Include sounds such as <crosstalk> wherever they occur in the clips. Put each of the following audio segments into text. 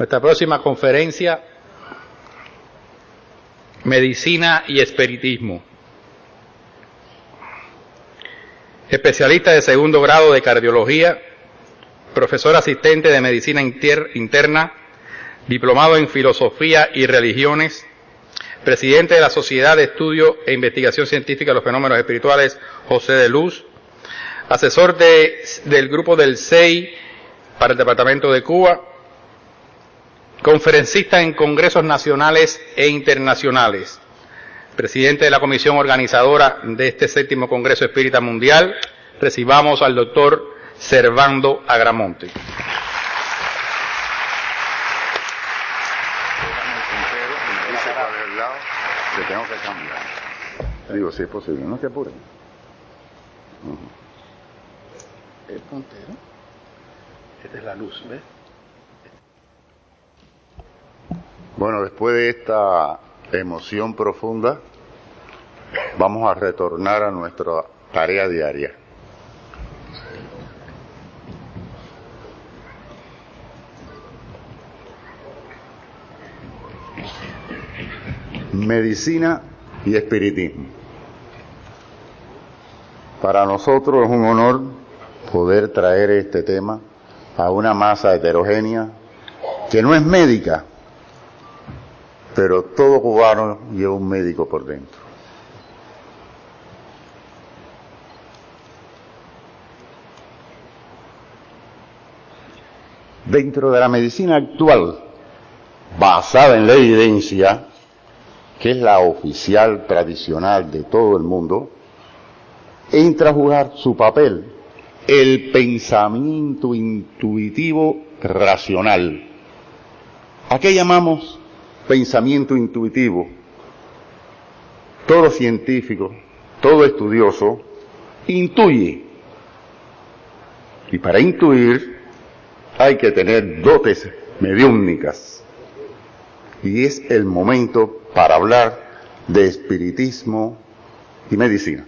Nuestra próxima conferencia, Medicina y Espiritismo. Especialista de segundo grado de cardiología, profesor asistente de medicina interna, diplomado en filosofía y religiones, presidente de la Sociedad de Estudio e Investigación Científica de los Fenómenos Espirituales, José de Luz, asesor del grupo del CEI para el Departamento de Cuba, conferencista en congresos nacionales e internacionales, presidente de la comisión organizadora de este séptimo Congreso Espírita Mundial, recibamos al doctor Servando Agramonte. tengo que cambiar. Digo, si es posible, no se apuren. El puntero. Esta es la luz, ¿ves? Bueno, después de esta emoción profunda, vamos a retornar a nuestra tarea diaria. Medicina y espiritismo. Para nosotros es un honor poder traer este tema a una masa heterogénea que no es médica, pero todo cubano lleva un médico por dentro. Dentro de la medicina actual, basada en la evidencia, que es la oficial tradicional de todo el mundo, entra a jugar su papel el pensamiento intuitivo racional. ¿A qué llamamos pensamiento intuitivo? Todo científico, todo estudioso, intuye. Y para intuir hay que tener dotes mediúmnicas. Y es el momento para hablar de espiritismo y medicina.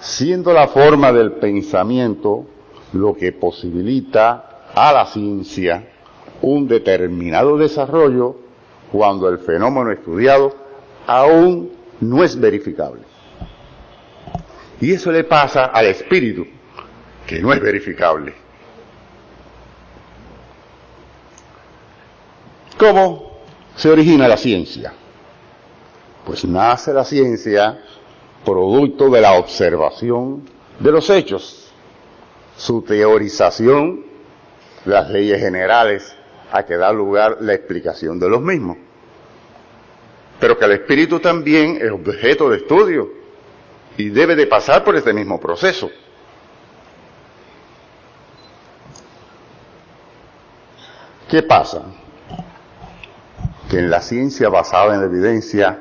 Siendo la forma del pensamiento lo que posibilita a la ciencia un determinado desarrollo cuando el fenómeno estudiado aún no es verificable. Y eso le pasa al espíritu, que no es verificable. ¿Cómo se origina la ciencia? Pues nace la ciencia producto de la observación de los hechos, su teorización, las leyes generales a que da lugar la explicación de los mismos. Pero que el espíritu también es objeto de estudio y debe de pasar por este mismo proceso. ¿Qué pasa? que en la ciencia basada en la evidencia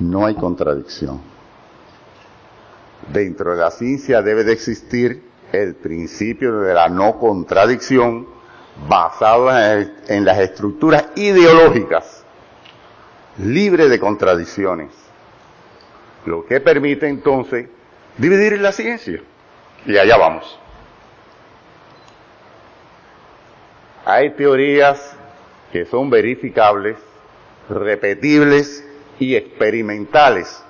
no hay contradicción. Dentro de la ciencia debe de existir el principio de la no contradicción basado en las estructuras ideológicas, libre de contradicciones, lo que permite entonces dividir la ciencia. Y allá vamos. Hay teorías que son verificables repetibles y experimentales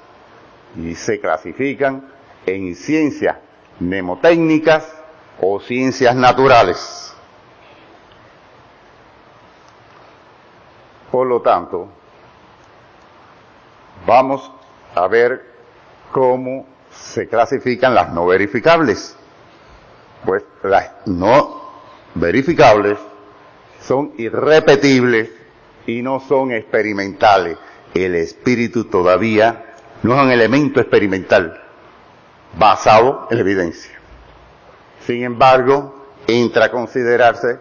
y se clasifican en ciencias mnemotécnicas o ciencias naturales. Por lo tanto, vamos a ver cómo se clasifican las no verificables. Pues las no verificables son irrepetibles y no son experimentales. El espíritu todavía no es un elemento experimental basado en la evidencia. Sin embargo, entra a considerarse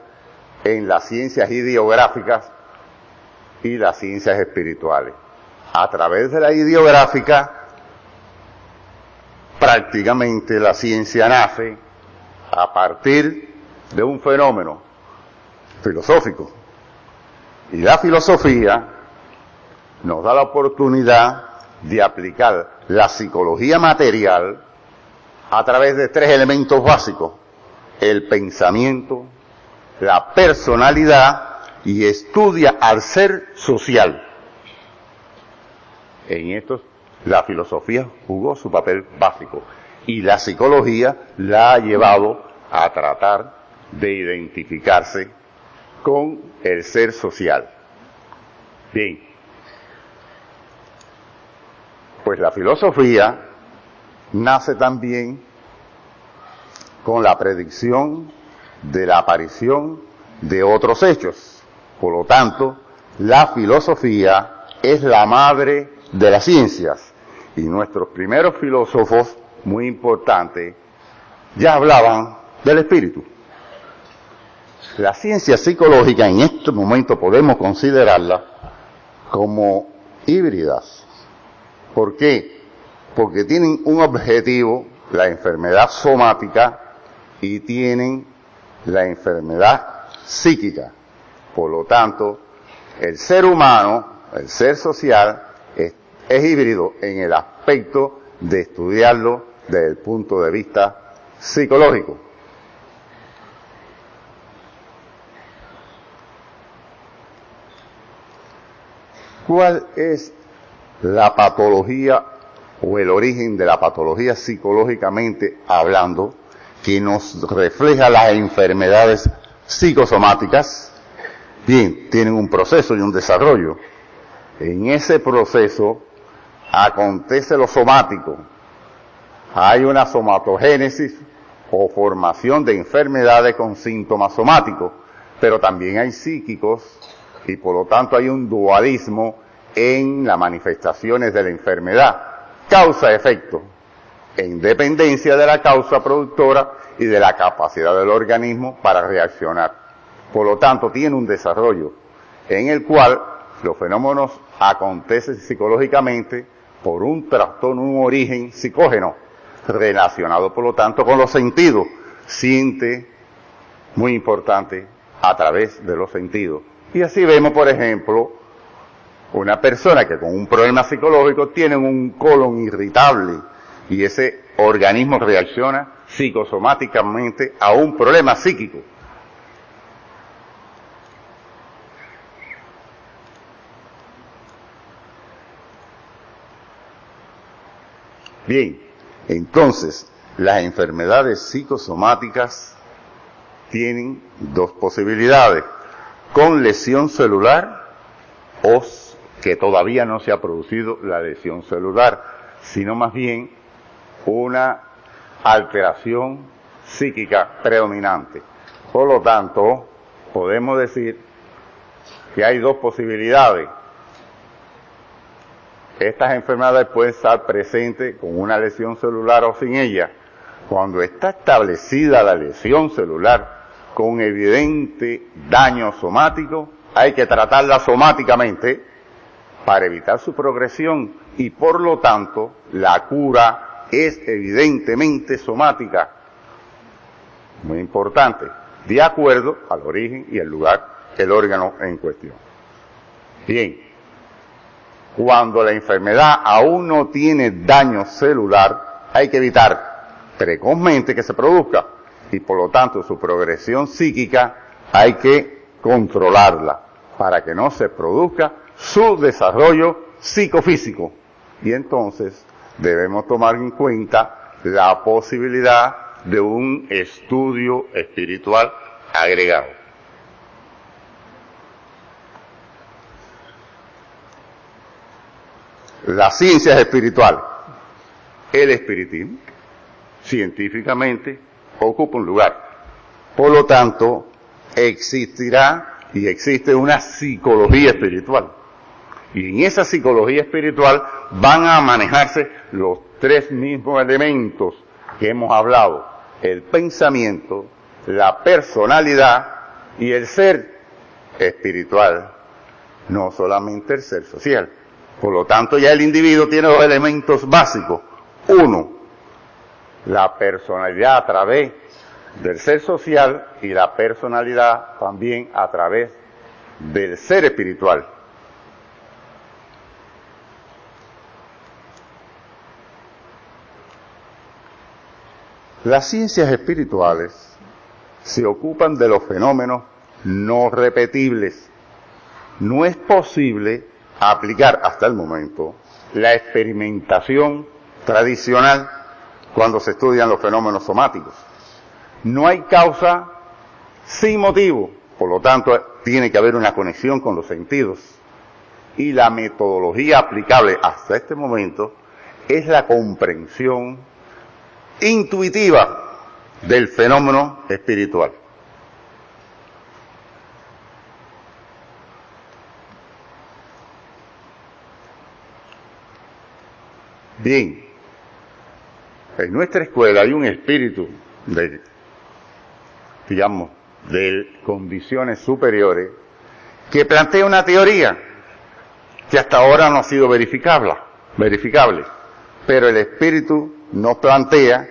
en las ciencias ideográficas y las ciencias espirituales. A través de la ideográfica, prácticamente la ciencia nace a partir de un fenómeno filosófico y la filosofía nos da la oportunidad de aplicar la psicología material a través de tres elementos básicos. El pensamiento, la personalidad y estudia al ser social. En esto la filosofía jugó su papel básico y la psicología la ha llevado a tratar de identificarse con el ser social. Bien, pues la filosofía nace también con la predicción de la aparición de otros hechos. Por lo tanto, la filosofía es la madre de las ciencias. Y nuestros primeros filósofos, muy importantes, ya hablaban del espíritu. La ciencia psicológica en este momento podemos considerarla como híbridas. ¿Por qué? Porque tienen un objetivo, la enfermedad somática, y tienen la enfermedad psíquica. Por lo tanto, el ser humano, el ser social, es, híbrido en el aspecto de estudiarlo desde el punto de vista psicológico. ¿Cuál es la patología o el origen de la patología psicológicamente hablando que nos refleja las enfermedades psicosomáticas? Bien, tienen un proceso y un desarrollo. En ese proceso acontece lo somático. Hay una somatogénesis o formación de enfermedades con síntomas somáticos, pero también hay psíquicos y por lo tanto hay un dualismo en las manifestaciones de la enfermedad, causa-efecto, en dependencia de la causa productora y de la capacidad del organismo para reaccionar. Por lo tanto, tiene un desarrollo en el cual los fenómenos acontecen psicológicamente por un trastorno, un origen psicógeno, relacionado por lo tanto con los sentidos. Siente, muy importante, a través de los sentidos. Y así vemos, por ejemplo, una persona que con un problema psicológico tiene un colon irritable y ese organismo reacciona psicosomáticamente a un problema psíquico. Bien, entonces las enfermedades psicosomáticas tienen dos posibilidades, con lesión celular o que todavía no se ha producido la lesión celular, sino más bien una alteración psíquica predominante. Por lo tanto, podemos decir que hay dos posibilidades. Estas enfermedades pueden estar presentes con una lesión celular o sin ella. Cuando está establecida la lesión celular con evidente daño somático, hay que tratarla somáticamente para evitar su progresión y por lo tanto la cura es evidentemente somática. Muy importante, de acuerdo al origen y el lugar del órgano en cuestión. Bien, cuando la enfermedad aún no tiene daño celular, hay que evitar precozmente que se produzca y por lo tanto su progresión psíquica hay que controlarla para que no se produzca su desarrollo psicofísico. Y entonces debemos tomar en cuenta la posibilidad de un estudio espiritual agregado. Las ciencias espirituales, el espiritismo, científicamente ocupa un lugar. Por lo tanto, existirá y existe una psicología espiritual. Y en esa psicología espiritual van a manejarse los tres mismos elementos que hemos hablado. El pensamiento, la personalidad y el ser espiritual. No solamente el ser social. Por lo tanto, ya el individuo tiene dos elementos básicos. Uno, la personalidad a través del ser social y la personalidad también a través del ser espiritual. Las ciencias espirituales se ocupan de los fenómenos no repetibles, no es posible aplicar hasta el momento la experimentación tradicional cuando se estudian los fenómenos somáticos. No hay causa sin motivo, por lo tanto tiene que haber una conexión con los sentidos. Y la metodología aplicable hasta este momento es la comprensión intuitiva del fenómeno espiritual. Bien, en nuestra escuela hay un espíritu de, digamos, de condiciones superiores que plantea una teoría que hasta ahora no ha sido verificable, verificable. Pero el espíritu nos plantea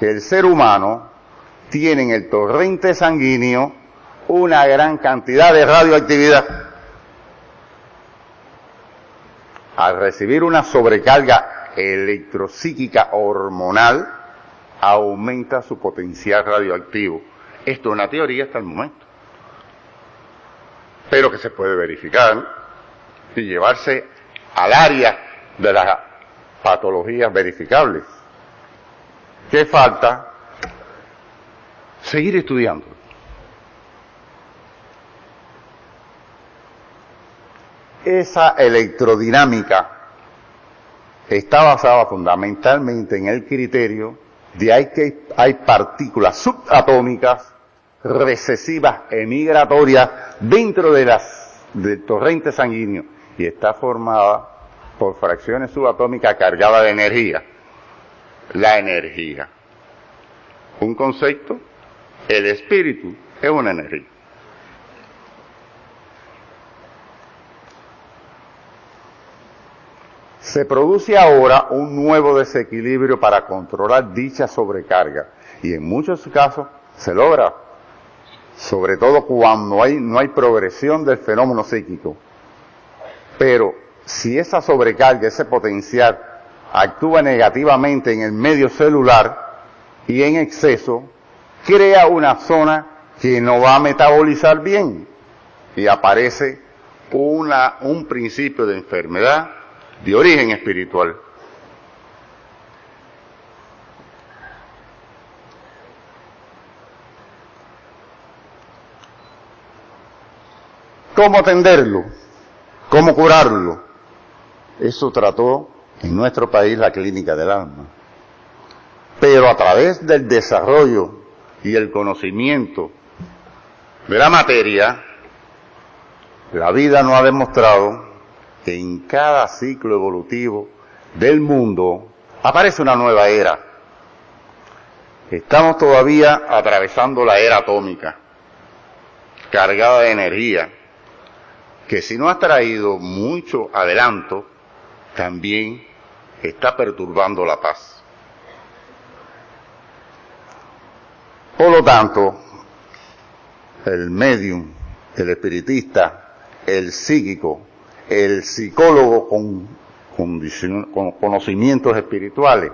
que el ser humano tiene en el torrente sanguíneo una gran cantidad de radioactividad. Al recibir una sobrecarga electropsíquica hormonal aumenta su potencial radioactivo. Esto es una teoría hasta el momento, pero que se puede verificar y llevarse al área de las patologías verificables. ¿Qué falta? Seguir estudiando. Esa electrodinámica está basada fundamentalmente en el criterio de que hay partículas subatómicas recesivas emigratorias dentro de las, del torrente sanguíneo y está formada por fracciones subatómicas cargadas de energía. La energía. Un concepto, el espíritu es una energía. Se produce ahora un nuevo desequilibrio para controlar dicha sobrecarga y en muchos casos se logra, sobre todo cuando no hay progresión del fenómeno psíquico. Pero si esa sobrecarga, ese potencial, actúa negativamente en el medio celular y en exceso, crea una zona que no va a metabolizar bien y aparece una, un principio de enfermedad de origen espiritual. ¿Cómo atenderlo? ¿Cómo curarlo? Eso trató en nuestro país la clínica del alma. Pero a través del desarrollo y el conocimiento de la materia, la vida nos ha demostrado en cada ciclo evolutivo del mundo aparece una nueva era. Estamos todavía atravesando la era atómica, cargada de energía, que si no ha traído mucho adelanto, también está perturbando la paz. Por lo tanto, el medium, el espiritista, el psíquico, el psicólogo con, con conocimientos espirituales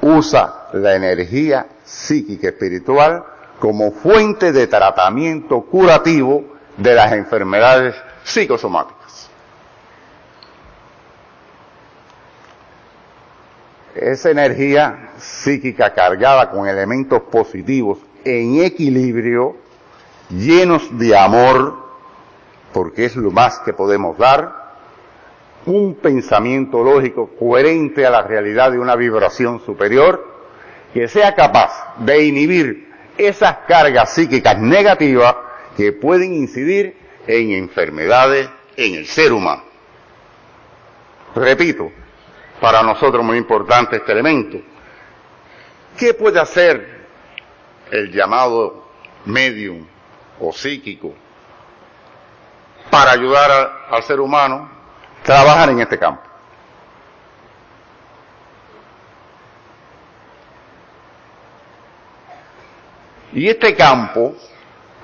usa la energía psíquica espiritual como fuente de tratamiento curativo de las enfermedades psicosomáticas. Esa energía psíquica cargada con elementos positivos en equilibrio, llenos de amor, porque es lo más que podemos dar, un pensamiento lógico coherente a la realidad de una vibración superior, que sea capaz de inhibir esas cargas psíquicas negativas que pueden incidir en enfermedades en el ser humano. Repito, para nosotros muy importante este elemento. ¿Qué puede hacer el llamado medium o psíquico para ayudar al ser humano a trabajar en este campo. Y este campo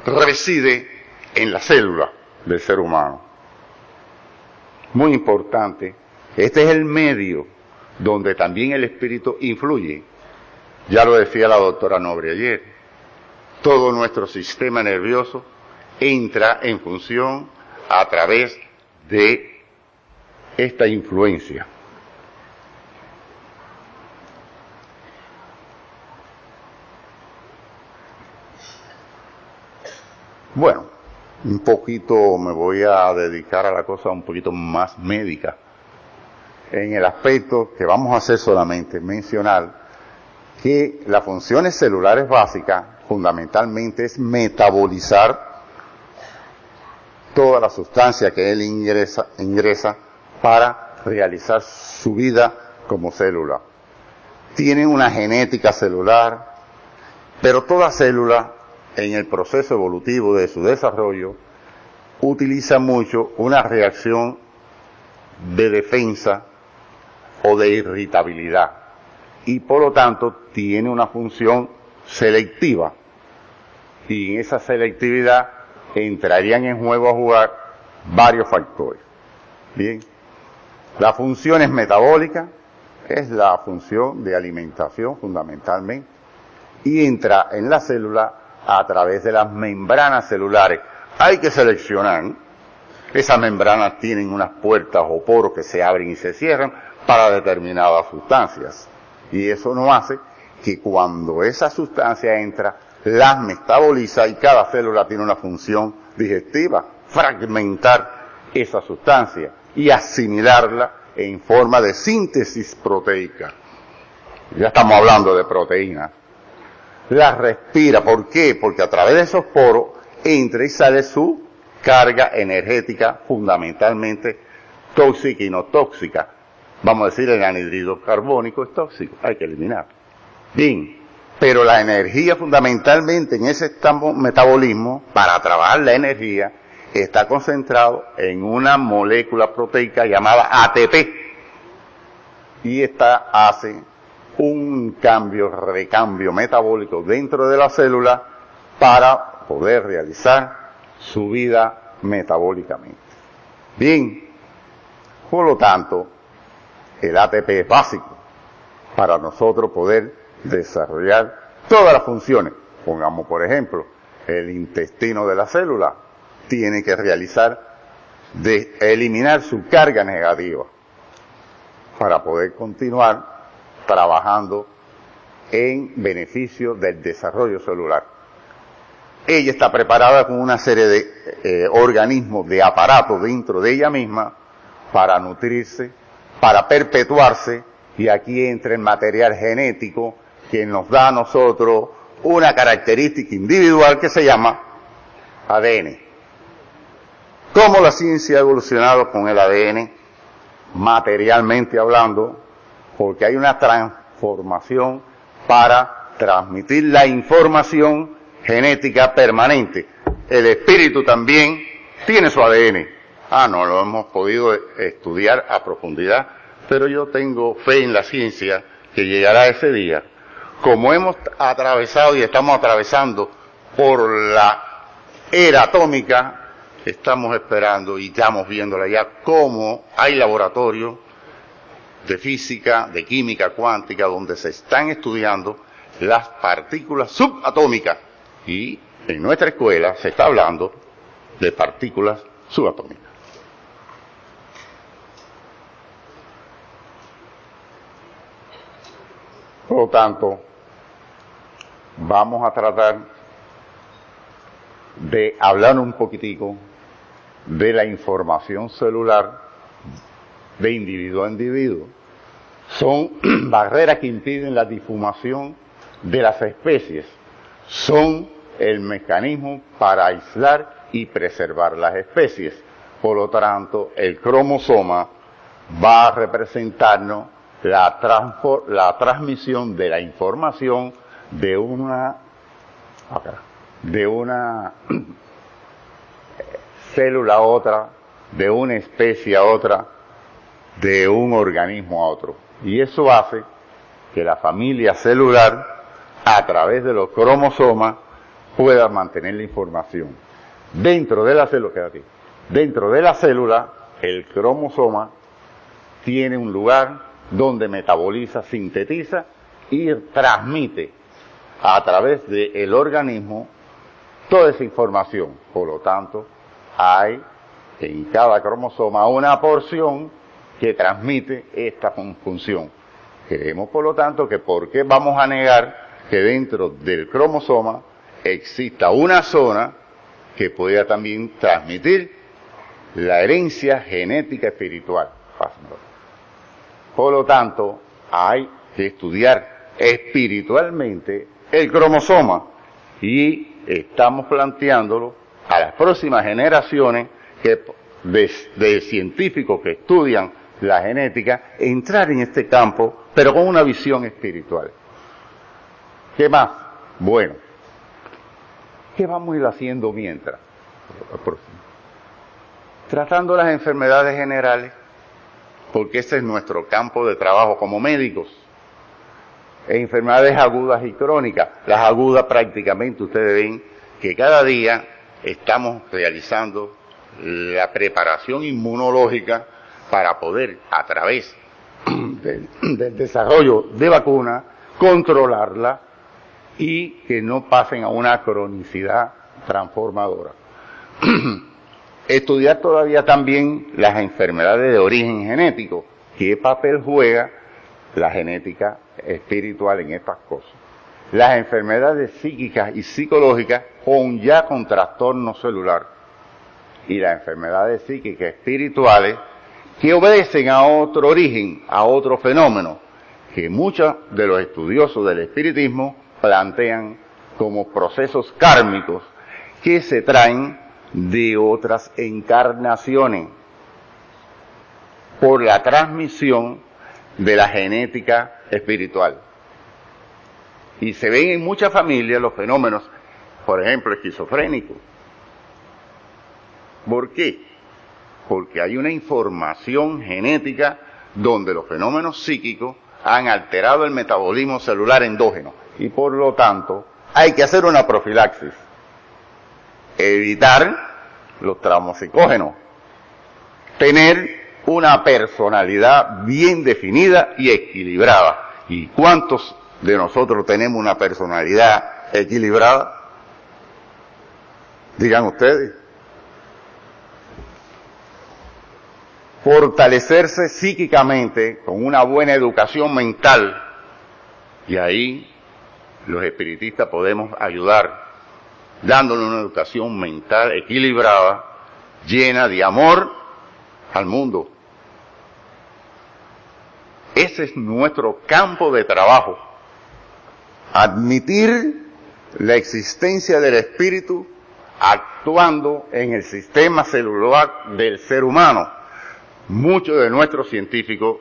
reside en la célula del ser humano. Muy importante, este es el medio donde también el espíritu influye. Ya lo decía la doctora Nobre ayer. Todo nuestro sistema nervioso entra en función a través de esta influencia. Bueno, un poquito me voy a dedicar a la cosa un poquito más médica. En el aspecto que vamos a hacer solamente mencionar que las funciones celulares básicas fundamentalmente es metabolizar toda la sustancia que él ingresa, ingresa para realizar su vida como célula. Tienen una genética celular, pero toda célula en el proceso evolutivo de su desarrollo utiliza mucho una reacción de defensa o de irritabilidad y por lo tanto tiene una función selectiva y en esa selectividad entrarían en juego a jugar varios factores. Bien, la función es metabólica, es la función de alimentación fundamentalmente y entra en la célula a través de las membranas celulares. Hay que seleccionar. Esas membranas tienen unas puertas o poros que se abren y se cierran para determinadas sustancias. Y eso no hace que cuando esa sustancia entra, las metaboliza y cada célula tiene una función digestiva, fragmentar esa sustancia y asimilarla en forma de síntesis proteica. Ya estamos hablando de proteínas la respira. ¿Por qué? Porque a través de esos poros entra y sale su carga energética fundamentalmente tóxica y no tóxica. Vamos a decir, el anhidrido carbónico es tóxico, hay que eliminar. Bien, pero la energía fundamentalmente en ese metabolismo, para trabajar la energía, está concentrado en una molécula proteica llamada ATP. Y esta hace un cambio, recambio metabólico dentro de la célula para poder realizar su vida metabólicamente. Bien, por lo tanto, el ATP es básico para nosotros poder desarrollar todas las funciones. Pongamos, por ejemplo, el intestino de la célula tiene que realizar de eliminar su carga negativa para poder continuar trabajando en beneficio del desarrollo celular. Ella está preparada con una serie de eh, organismos, de aparatos dentro de ella misma para nutrirse, para perpetuarse, y aquí entra el material genético que nos da a nosotros una característica individual que se llama ADN. ¿Cómo la ciencia ha evolucionado con el ADN, materialmente hablando? porque hay una transformación para transmitir la información genética permanente. El espíritu también tiene su ADN. Ah, no lo hemos podido estudiar a profundidad, pero yo tengo fe en la ciencia que llegará ese día. Como hemos atravesado y estamos atravesando por la era atómica, estamos esperando y estamos viéndola ya cómo hay laboratorios de física, de química cuántica, donde se están estudiando las partículas subatómicas. Y en nuestra escuela se está hablando de partículas subatómicas. Por lo tanto, vamos a tratar de hablar un poquitico de la información celular de individuo a individuo. Son <clears throat> barreras que impiden la difumación de las especies. Son el mecanismo para aislar y preservar las especies. Por lo tanto, el cromosoma va a representarnos la, la transmisión de la información de una, de una célula a otra, de una especie a otra, de un organismo a otro. Y eso hace que la familia celular, a través de los cromosomas, pueda mantener la información. Dentro de la célula, dentro de la célula, el cromosoma tiene un lugar donde metaboliza, sintetiza y transmite a través del organismo toda esa información. Por lo tanto, hay en cada cromosoma una porción que transmite esta función. Creemos, por lo tanto, que ¿por qué vamos a negar que dentro del cromosoma exista una zona que pueda también transmitir la herencia genética espiritual? Por lo tanto, hay que estudiar espiritualmente el cromosoma y estamos planteándolo a las próximas generaciones que, de, científicos que estudian la genética, entrar en este campo, pero con una visión espiritual. ¿Qué más? Bueno, ¿qué vamos a ir haciendo mientras? Tratando las enfermedades generales, porque ese es nuestro campo de trabajo como médicos. Enfermedades agudas y crónicas. Las agudas prácticamente ustedes ven que cada día estamos realizando la preparación inmunológica para poder, a través <clears throat> <clears throat> del, desarrollo de vacunas, controlarla y que no pasen a una cronicidad transformadora. <clears throat> Estudiar todavía también las enfermedades de origen genético, qué papel juega la genética espiritual en estas cosas. Las enfermedades psíquicas y psicológicas con ya con trastorno celular y las enfermedades psíquicas espirituales que obedecen a otro origen, a otro fenómeno, que muchos de los estudiosos del espiritismo plantean como procesos kármicos que se traen de otras encarnaciones por la transmisión de la genética espiritual. Y se ven en muchas familias los fenómenos, por ejemplo, esquizofrénicos. ¿Por qué? Porque hay una información genética donde los fenómenos psíquicos han alterado el metabolismo celular endógeno y por lo tanto hay que hacer una profilaxis. Evitar los traumas psicógenos. Tener una personalidad bien definida y equilibrada. ¿Y cuántos de nosotros tenemos una personalidad equilibrada? Digan ustedes. Fortalecerse psíquicamente con una buena educación mental. Y ahí los espiritistas podemos ayudar dándole una educación mental equilibrada, llena de amor al mundo. Ese es nuestro campo de trabajo. Admitir la existencia del espíritu actuando en el sistema celular del ser humano. Muchos de nuestros científicos,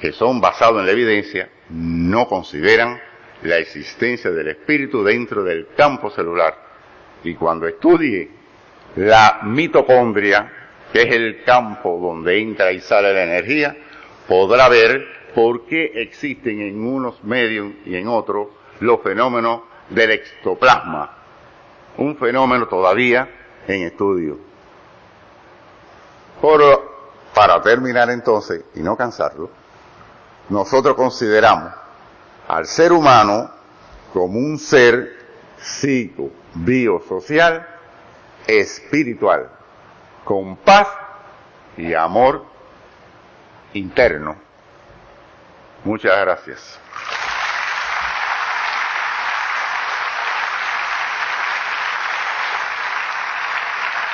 que son basados en la evidencia, no consideran la existencia del espíritu dentro del campo celular. Y cuando estudie la mitocondria, que es el campo donde entra y sale la energía, podrá ver por qué existen en unos medios y en otros los fenómenos del ectoplasma, un fenómeno todavía en estudio. para terminar entonces, y no cansarlo, nosotros consideramos al ser humano como un ser psico, biosocial, espiritual, con paz y amor interno. Muchas gracias.